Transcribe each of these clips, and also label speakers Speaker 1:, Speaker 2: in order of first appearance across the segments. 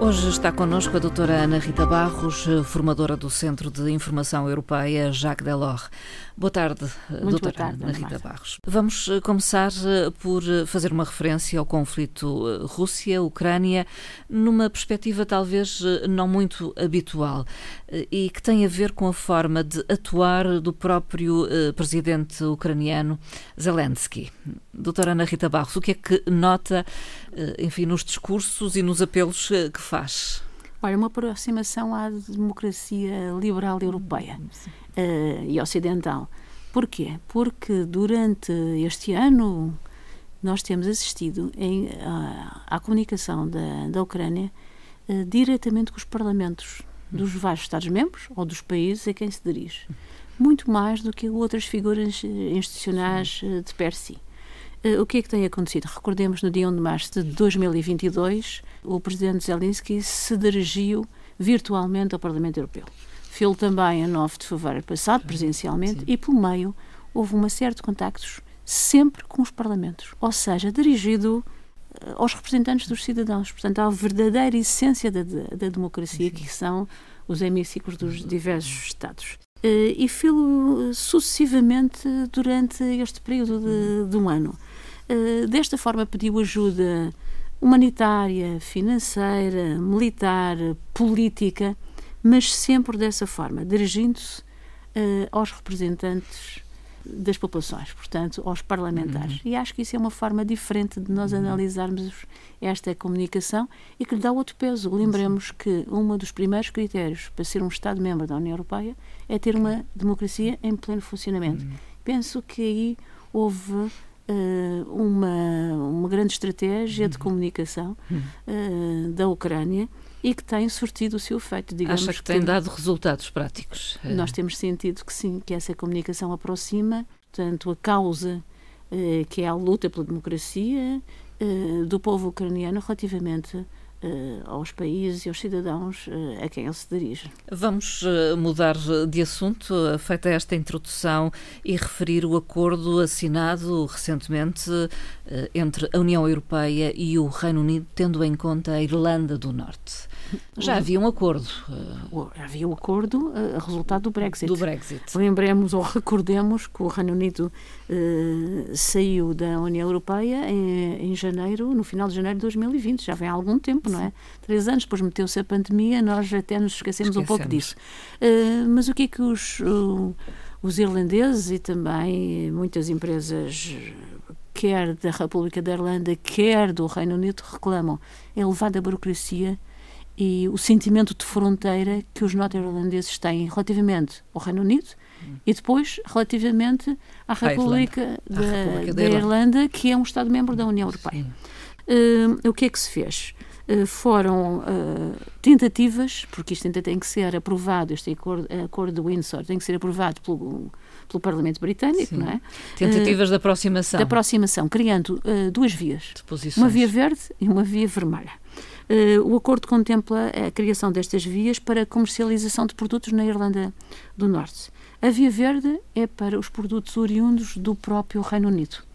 Speaker 1: Hoje está connosco a doutora Ana Rita Barros, formadora do Centro de Informação Europeia Jacques Delors. Boa tarde,
Speaker 2: Muito
Speaker 1: doutora
Speaker 2: boa tarde,
Speaker 1: Ana Rita. Barros. Vamos eh, começar eh, por eh, fazer uma referência ao conflito Rússia-Ucrânia, numa perspectiva talvez não muito habitual e que tem a ver com a forma de atuar do próprio presidente ucraniano Zelensky. Doutora Ana Rita Barros, o que é que nota, enfim, nos discursos e nos apelos que faz?
Speaker 2: Olha, uma aproximação à democracia liberal europeia eh, e ocidental. Porquê? Porque durante este ano nós temos assistido em, à, à comunicação da, da Ucrânia eh, diretamente com os parlamentos dos vários Estados-membros ou dos países a quem se dirige. Muito mais do que outras figuras eh, institucionais eh, de per si. Eh, O que é que tem acontecido? Recordemos, no dia 1 de março de 2022, o presidente Zelensky se dirigiu virtualmente ao Parlamento Europeu. Fez também a 9 de fevereiro passado, presencialmente, e pelo meio houve uma série de contactos sempre com os parlamentos, ou seja, dirigido eh, aos representantes dos cidadãos, portanto, à verdadeira essência da, da, democracia, que são os hemiciclos dos diversos Estados. Eh, E fê-lo sucessivamente durante este período de, de um ano. Eh, Desta forma, pediu ajuda humanitária, financeira, militar, política, mas sempre dessa forma, dirigindo-se eh, aos representantes das populações, portanto, aos parlamentares. E acho que isso é uma forma diferente de nós analisarmos esta comunicação e que lhe dá outro peso. Lembremos que um dos primeiros critérios para ser um Estado-membro da União Europeia é ter uma democracia em pleno funcionamento. Penso que aí houve uma, uma grande estratégia de comunicação eh, da Ucrânia e que tem surtido o seu efeito. Digamos
Speaker 1: Acha que tem dado resultados práticos? Eh,
Speaker 2: nós temos sentido que sim, que essa comunicação aproxima, portanto, a causa eh, que é a luta pela democracia eh, do povo ucraniano relativamente eh, aos países e aos cidadãos eh, a quem ele se dirige.
Speaker 1: Vamos eh, mudar de assunto, feita esta introdução, e referir o acordo assinado recentemente entre a União Europeia e o Reino Unido, tendo em conta a Irlanda do Norte. Já havia um acordo
Speaker 2: Havia o acordo resultado do Brexit.
Speaker 1: do Brexit.
Speaker 2: Lembremos ou recordemos que o Reino Unido saiu da União Europeia em, em janeiro, no final de janeiro de 2020, já vem há algum tempo, não é? Três anos, depois meteu-se a pandemia, nós até nos esquecemos, um pouco
Speaker 1: Esquecemos.
Speaker 2: disso. Eh, mas o que é que os, o- os irlandeses e também muitas empresas, quer da República da Irlanda, quer do Reino Unido, reclamam? É elevada burocracia e o sentimento de fronteira que os norte-irlandeses têm relativamente ao Reino Unido e depois relativamente à República,
Speaker 1: Irlanda.
Speaker 2: Da,
Speaker 1: República da
Speaker 2: da
Speaker 1: Irlanda.
Speaker 2: Irlanda, que é um Estado-membro da União Europeia. Eh, o que é que se fez? Eh, foram eh, tentativas, porque isto ainda tem que ser aprovado, este acordo, acordo de Windsor tem que ser aprovado pelo, pelo Parlamento Britânico,
Speaker 1: Sim.
Speaker 2: não é?
Speaker 1: Tentativas de aproximação
Speaker 2: Da aproximação, criando eh, duas vias.
Speaker 1: de.
Speaker 2: Uma via verde e uma via vermelha. Eh, o acordo contempla a criação destas vias para a comercialização de produtos na Irlanda do Norte. A via verde é para os produtos oriundos do próprio Reino Unido.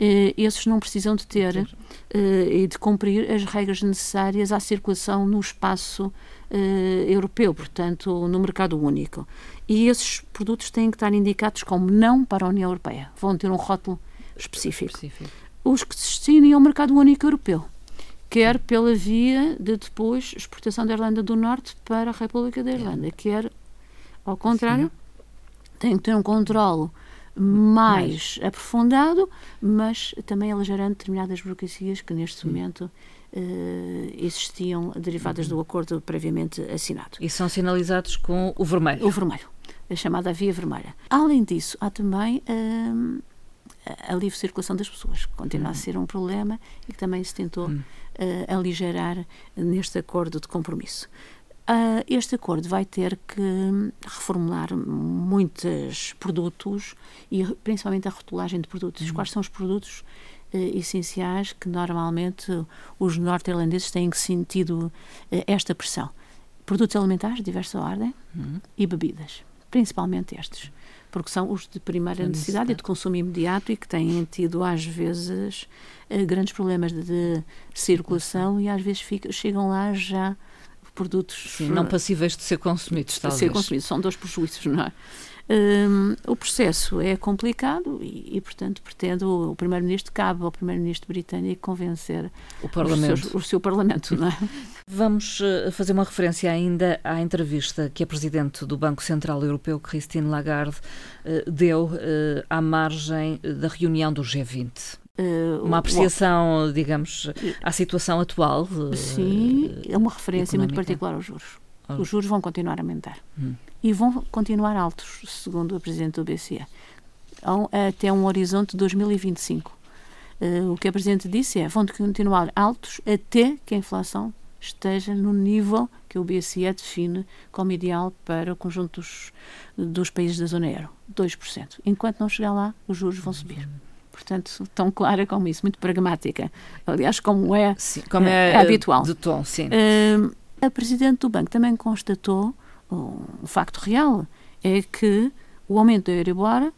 Speaker 2: Eh, esses não precisam de ter eh, e de cumprir as regras necessárias à circulação no espaço eh, europeu, portanto, no mercado único. E esses produtos têm que estar indicados como não para a União Europeia. Vão ter um rótulo específico
Speaker 1: Específico.
Speaker 2: os que se destinem ao mercado único europeu, quer pela via de depois exportação da Irlanda do Norte para a República da Irlanda, quer ao contrário, tem que ter um controle mais aprofundado, mas também aligerando determinadas burocracias que neste momento eh, existiam derivadas do acordo previamente assinado.
Speaker 1: E são sinalizados com o vermelho.
Speaker 2: O vermelho, a chamada via vermelha. Além disso, há também hum, a livre circulação das pessoas, que continua a ser um problema e que também se tentou eh, aligerar neste acordo de compromisso. Ah, este acordo vai ter que reformular muitos produtos e principalmente a rotulagem de produtos. Quais são os produtos eh, essenciais que normalmente os norte-irlandeses têm sentido eh, esta pressão? produtos alimentares de diversa ordem uhum. e bebidas, principalmente estes, porque são os de primeira necessidade e de consumo imediato e que têm tido, às vezes, uh, grandes problemas de, de circulação e às vezes chegam lá já produtos...
Speaker 1: Sim, não passíveis de ser consumidos, talvez.
Speaker 2: De ser consumidos, são dois prejuízos, não é? Um, o processo é complicado e, e portanto, pretende o, o Primeiro-Ministro, cabe ao Primeiro-Ministro britânico convencer
Speaker 1: o, Parlamento.
Speaker 2: Seus, o seu Parlamento. Não é?
Speaker 1: Vamos eh, fazer uma referência ainda à entrevista que a Presidente do Banco Central Europeu, Christine Lagarde, eh, deu eh, à margem da reunião do G20. Uma apreciação, digamos, à situação atual.
Speaker 2: Sim, é uma referência económica. muito particular aos juros. Os juros vão continuar a aumentar. Hum e vão continuar altos, segundo o Presidente do BCE, até um horizonte de 2025. Uh, eh, o que a Presidente disse é vão continuar altos até que a inflação esteja no nível que o BCE define como ideal para o conjunto dos, dos países da zona euro, 2%. Enquanto não chegar lá, os juros vão subir. Portanto, tão clara como isso, muito pragmática. Aliás, como é,
Speaker 1: sim, como é,
Speaker 2: é, é habitual.
Speaker 1: De tom, sim.
Speaker 2: Uh, a Presidente do Banco também constatou um facto real é que o aumento da Euribor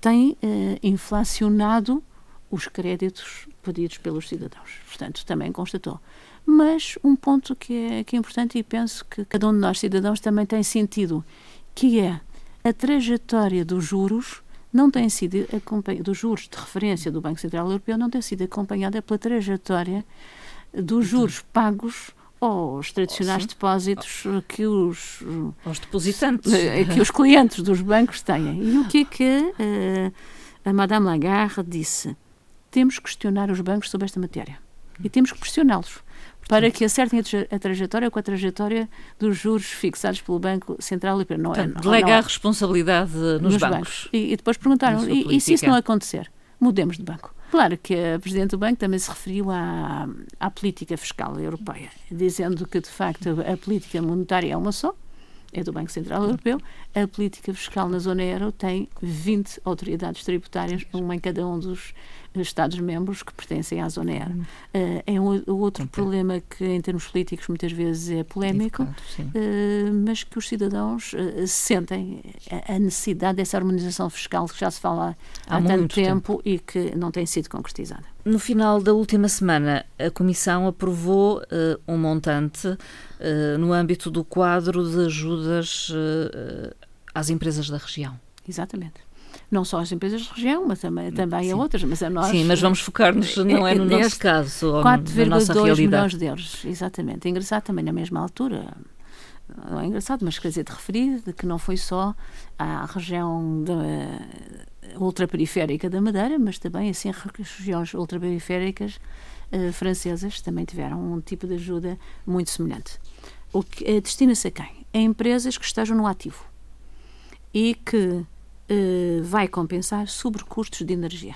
Speaker 2: tem eh, inflacionado os créditos pedidos pelos cidadãos. Portanto, também constatou. Mas um ponto que é, que é importante e penso que cada um de nós, cidadãos, também tem sentido, que é a trajetória dos juros não tem sido acompanhada, dos juros de referência do Banco Central Europeu não tem sido acompanhada pela trajetória dos juros pagos os tradicionais oh, depósitos que os,
Speaker 1: os depositantes.
Speaker 2: eh, que os clientes dos bancos têm. E o que é que uh, a Madame Lagarde disse? Temos que questionar os bancos sobre esta matéria. E temos que pressioná-los para que acertem a, trajetória com a trajetória dos juros fixados pelo Banco Central Europeu.
Speaker 1: Não é, delegar não, a responsabilidade nos, nos bancos. bancos.
Speaker 2: E, e, depois perguntaram, e, e se isso não acontecer? Mudemos de banco. Claro que a Presidente do Banco também se referiu à, à política fiscal europeia, dizendo que, de facto, a política monetária é uma só, é do Banco Central Europeu. A política fiscal na zona euro tem 20 autoridades tributárias, uma em cada um dos Estados-membros que pertencem à zona euro. Uh, é um, outro problema que, em termos políticos, muitas vezes é polémico, uh, mas que os cidadãos uh, sentem a, a, necessidade dessa harmonização fiscal que já se fala há, há tanto tempo, tempo e que não tem sido concretizada.
Speaker 1: No final da última semana, a Comissão aprovou um montante no âmbito do quadro de ajudas às empresas da região.
Speaker 2: Exatamente não só as empresas de região, mas também, também a outras, mas a nós...
Speaker 1: Sim, mas vamos focar-nos, não é no nosso caso, 4,2
Speaker 2: milhões de euros, exatamente. É engraçado também na mesma altura, não é engraçado, mas quer dizer, de referir de que não foi só a região da, ultraperiférica da Madeira, mas também assim regiões ultraperiféricas uh, francesas também tiveram um tipo de ajuda muito semelhante. O que uh, destina-se a quem? A empresas que estejam no ativo e que uh, vai compensar sobrecustos de energia.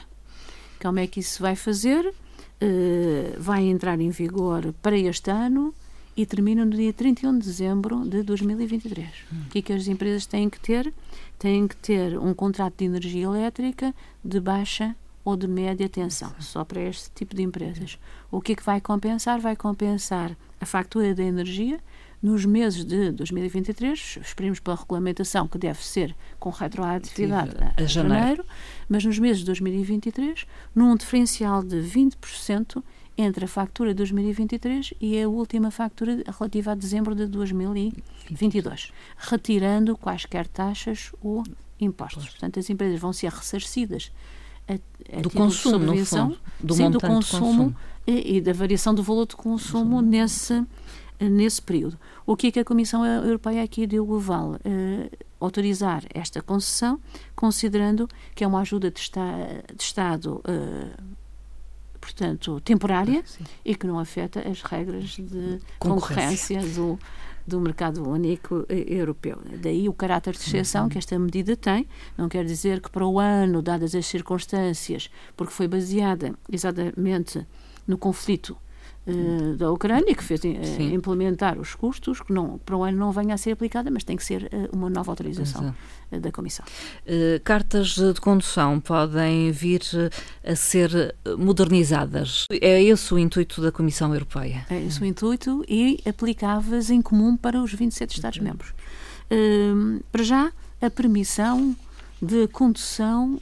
Speaker 2: Como é que isso vai fazer? Uh, vai entrar em vigor para este ano e termina no dia 31 de dezembro de 2023. Hum. O que é que as empresas têm que ter? Têm que ter um contrato de energia elétrica de baixa ou de média tensão, só para este tipo de empresas. O que é que vai compensar? Vai compensar a fatura da energia nos meses de 2023, esperemos pela regulamentação que deve ser com retroatividade a, a janeiro. janeiro, mas nos meses de 2023, num diferencial de 20% entre a factura de 2023 e a última factura relativa a dezembro de 2022, retirando quaisquer taxas ou impostos. Portanto, as empresas vão ser ressarcidas
Speaker 1: a, a do consumo, no fundo,
Speaker 2: do, sim, do consumo, consumo. E, e, da variação do valor de consumo, consumo. nesse nesse período. O que é que a Comissão Europeia aqui deu o aval? Uh, autorizar esta concessão, considerando que é uma ajuda de, esta, de Estado, uh, portanto, temporária Sim. e que não afeta as regras de concorrência, concorrência do, do mercado único eh, europeu. Daí o caráter de exceção uhum. que esta medida tem. Não quer dizer que para o ano, dadas as circunstâncias, porque foi baseada exatamente no conflito uh, da Ucrânia, que fez uh, implementar os custos, que não, para o ano não venha a ser aplicada, mas tem que ser uh, uma nova autorização da Comissão.
Speaker 1: cartas de condução podem vir a ser modernizadas. É esse o intuito da Comissão Europeia?
Speaker 2: É esse o intuito e aplicáveis em comum para os 27 Estados-membros. para já, a permissão de condução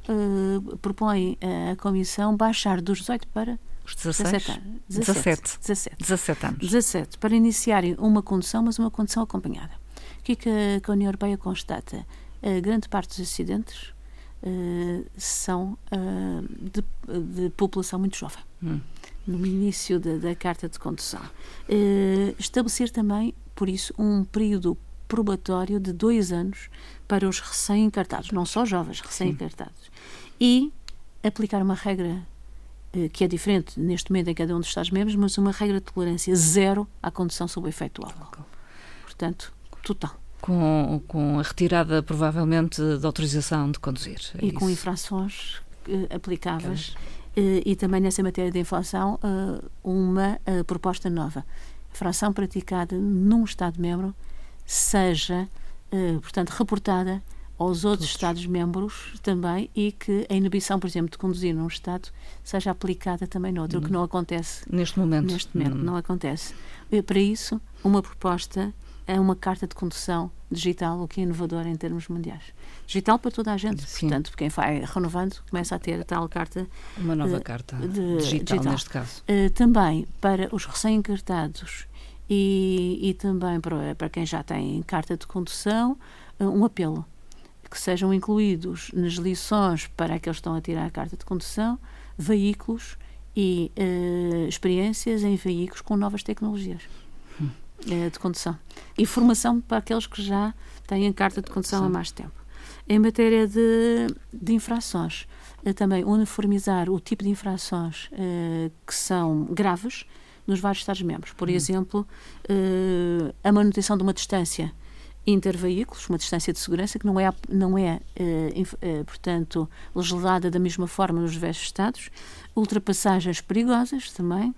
Speaker 2: propõe a Comissão baixar dos 18 para
Speaker 1: os 16? 17
Speaker 2: 17.
Speaker 1: 17. anos.
Speaker 2: 17, para iniciarem uma condução, mas uma condução acompanhada. O que é que a, União Europeia constata? A grande parte dos acidentes uh, são uh, de, de, população muito jovem. Hum. No início da, da, carta de condução. Uh, estabelecer também, por isso, um período probatório de dois anos para os recém-encartados, não só jovens, recém-encartados. E aplicar uma regra que é diferente neste momento em cada um dos Estados-membros, mas uma regra de tolerância zero à condução sob o efeito do álcool. Portanto, total.
Speaker 1: Com, com a retirada, provavelmente, da autorização de conduzir.
Speaker 2: É e isso. com infrações uh, aplicáveis. Uh, e também nessa matéria de inflação, uh, uma proposta nova. Infração praticada num Estado-membro seja, portanto, reportada aos outros Estados-membros também e que a inibição, por exemplo, de conduzir num Estado seja aplicada também noutro, o que não acontece
Speaker 1: neste momento.
Speaker 2: Neste momento, hum. não acontece. E, para isso, uma proposta é uma carta de condução digital, o que é inovador em termos mundiais. Digital para toda a gente, Sim. portanto, quem vai renovando começa a ter a tal carta.
Speaker 1: Uma nova uh, carta de, digital, digital, neste caso.
Speaker 2: Uh, também para os recém-encartados e, e também para, para quem já tem carta de condução, uh, um apelo que sejam incluídos nas lições para aqueles que estão a tirar a carta de condução veículos e uh, experiências em veículos com novas tecnologias hum. uh, de condução. E formação para aqueles que já têm a carta de condução Sim. há mais tempo. Em matéria de, de infrações, uh, também uniformizar o tipo de infrações que são graves nos vários Estados-membros. Por hum. exemplo, a manutenção de uma distância interveículos, uma distância de segurança que não é, não é uh, uh, portanto, legislada da mesma forma nos diversos Estados, ultrapassagens perigosas também,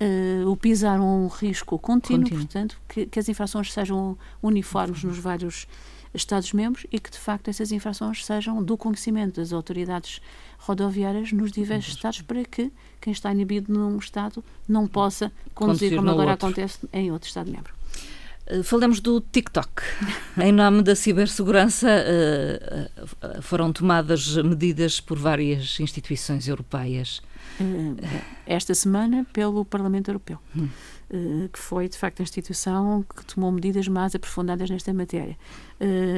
Speaker 2: uh, o pisar um risco contínuo, contínuo. portanto, que, que, as infrações sejam uniformes nos vários Estados-membros e que, de facto, essas infrações sejam do conhecimento das autoridades rodoviárias nos diversos. Estados para que quem está inibido num Estado não possa conduzir, conduzir como agora outro. acontece em outro Estado-membro.
Speaker 1: Eh, falemos do TikTok. em nome da cibersegurança, eh, eh, foram tomadas medidas por várias instituições europeias.
Speaker 2: Esta semana, pelo Parlamento Europeu, hum. que foi, de facto, a instituição que tomou medidas mais aprofundadas nesta matéria.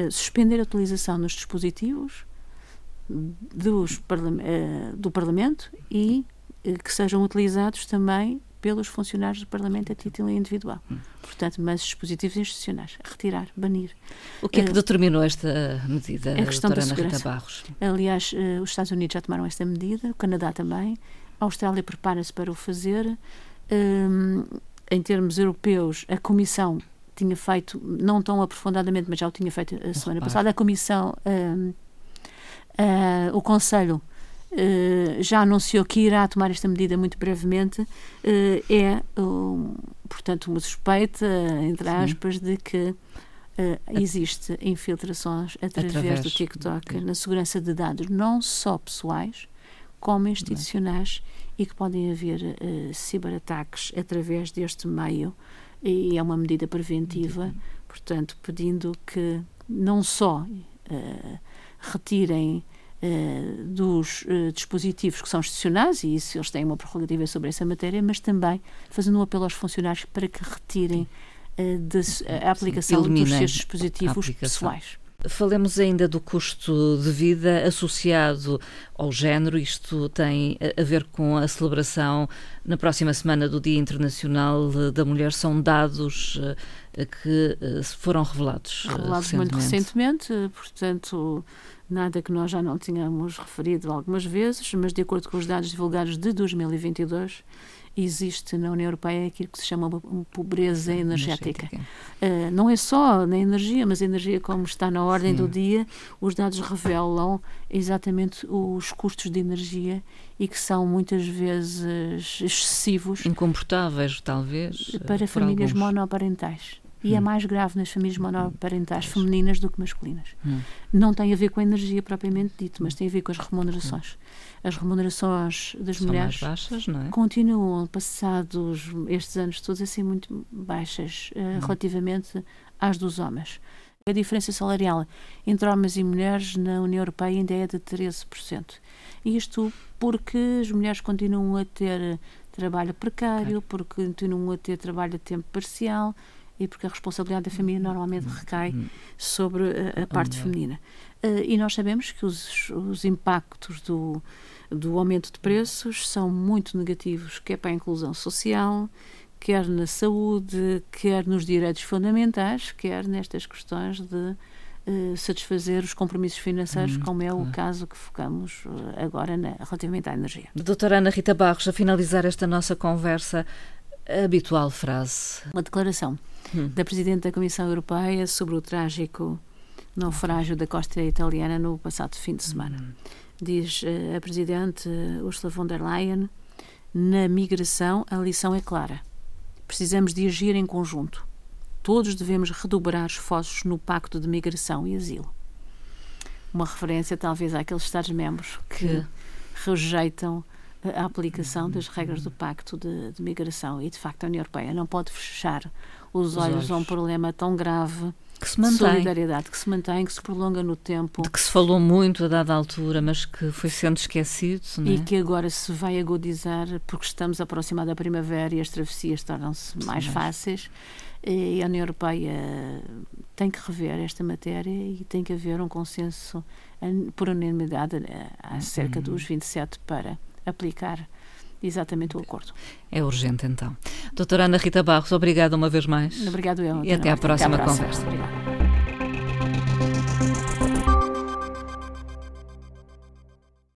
Speaker 2: Suspender a utilização nos dispositivos dos, do Parlamento e que sejam utilizados também pelos funcionários do Parlamento a título individual. Hum. Portanto, mas dispositivos institucionais, retirar, banir.
Speaker 1: O que é que uh, determinou esta medida, a questão da segurança. Barros?
Speaker 2: Aliás, uh, os Estados Unidos já tomaram esta medida, o Canadá também, a Austrália prepara-se para o fazer. Um, em termos europeus, a Comissão tinha feito, não tão aprofundadamente, mas já o tinha feito a semana passada, a Comissão, um, uh, o Conselho já anunciou que irá tomar esta medida muito brevemente, uh, é, portanto, uma suspeita, entre aspas, Sim. de que uh, existe infiltrações através, através, do TikTok na segurança de dados, não só pessoais, como institucionais, e que podem haver ciberataques através deste meio, e é uma medida preventiva, portanto, pedindo que não só retirem uh, dos uh, dispositivos que são institucionais, e isso eles têm uma prerrogativa sobre essa matéria, mas também fazendo um apelo aos funcionários para que retirem uh, de, a aplicação Sim, dos seus dispositivos pessoais.
Speaker 1: Falemos ainda do custo de vida associado ao género. Isto tem a ver com a celebração na próxima semana do Dia Internacional da Mulher. São dados que foram revelados.
Speaker 2: Revelados recentemente. muito recentemente, portanto, nada que nós já não tínhamos referido algumas vezes, mas de acordo com os dados divulgados de 2022, existe na União Europeia aquilo que se chama uma pobreza energética. energética. Uh, não é só na energia, mas a energia como está na ordem Sim. do dia, os dados revelam exatamente os custos de energia e que são muitas vezes excessivos.
Speaker 1: Incomportáveis, talvez.
Speaker 2: Para famílias alguns. monoparentais e é hum. mais grave nas famílias monoparentais femininas do que masculinas. Hum. Não tem a ver com a energia propriamente dito, mas tem a ver com as remunerações. As remunerações das
Speaker 1: São
Speaker 2: mulheres
Speaker 1: baixas, não é?
Speaker 2: continuam, passados estes anos todos, a ser muito baixas uh, hum. relativamente às dos homens. A diferença salarial entre homens e mulheres na União Europeia ainda é de 13%. Isto porque as mulheres continuam a ter trabalho precário, porque continuam a ter trabalho a tempo parcial, e porque a responsabilidade da família normalmente recai sobre a, a parte feminina. Uh, e nós sabemos que os, os impactos do, do aumento de preços são muito negativos, quer para a inclusão social, quer na saúde, quer nos direitos fundamentais, quer nestas questões de uh, satisfazer os compromissos financeiros, hum, como é claro. o caso que focamos uh, agora na, relativamente à energia.
Speaker 1: Doutora Ana Rita Barros, a finalizar esta nossa conversa, a habitual frase.
Speaker 2: Uma declaração hum. da Presidente da Comissão Europeia sobre o trágico naufrágio da costa italiana no passado fim de semana. Hum. Diz uh, a Presidente Ursula von der Leyen: na migração a lição é clara. Precisamos de agir em conjunto. Todos devemos redobrar esforços no Pacto de Migração e Asilo. Uma referência, talvez, àqueles Estados-membros que, que rejeitam a aplicação das regras do Pacto de, de, Migração. E, de facto, a União Europeia não pode fechar os, os olhos, olhos, a um problema tão grave
Speaker 1: que se mantém.
Speaker 2: de solidariedade, que se mantém, que se prolonga no tempo.
Speaker 1: De que se falou muito a dada altura, mas que foi sendo esquecido. É?
Speaker 2: E que agora se vai agudizar porque estamos aproximados da primavera e as travessias tornam-se mais fáceis. E a União Europeia tem que rever esta matéria e tem que haver um consenso por unanimidade eh, acerca uhum. dos 27 para aplicar exatamente o acordo.
Speaker 1: É urgente, então. Doutora Ana Rita Barros, obrigada uma vez mais.
Speaker 2: Obrigado eu.
Speaker 1: E até à próxima, até à próxima conversa. Obrigada.